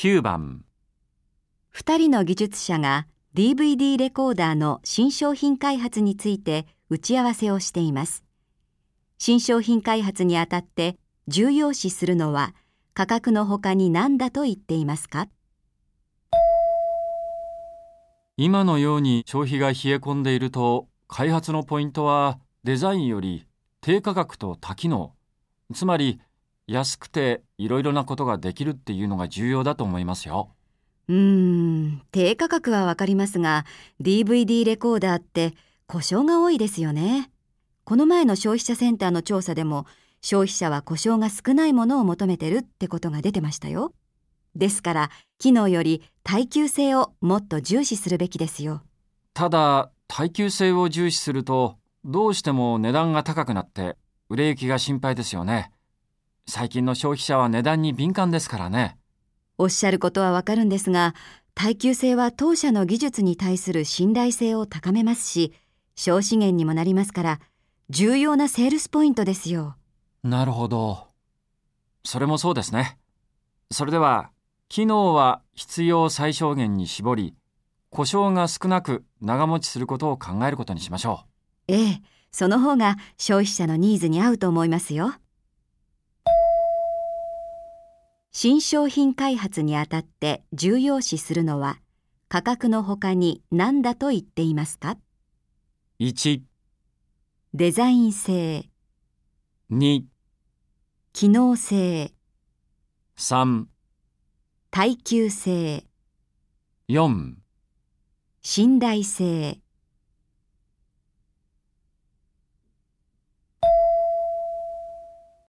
9番。2人の技術者が DVD レコーダーの新商品開発について打ち合わせをしています。新商品開発にあたって重要視するのは価格の他に何だと言っていますか？今のように消費が冷え込んでいると開発のポイントはデザインより低価格と多機能。つまり安くていろいろなことができるっていうのが重要だと思いますよ。うーん、低価格はわかりますが、DVD レコーダーって故障が多いですよね。この前の消費者センターの調査でも、消費者は故障が少ないものを求めてるってことが出てましたよ。ですから、機能より耐久性をもっと重視するべきですよ。ただ耐久性を重視するとどうしても値段が高くなって売れ行きが心配ですよね。最近の消費者は値段に敏感ですからね。おっしゃることはわかるんですが、耐久性は当社の技術に対する信頼性を高めますし、省資源にもなりますから、重要なセールスポイントですよ。なるほど。それもそうですね。それでは、機能は必要最小限に絞り、故障が少なく長持ちすることを考えることにしましょう。ええ、その方が消費者のニーズに合うと思いますよ。新商品開発にあたって重要視するのは価格の他に何だと言っていますか ?1、デザイン性。2、機能性。3、耐久性。4信頼性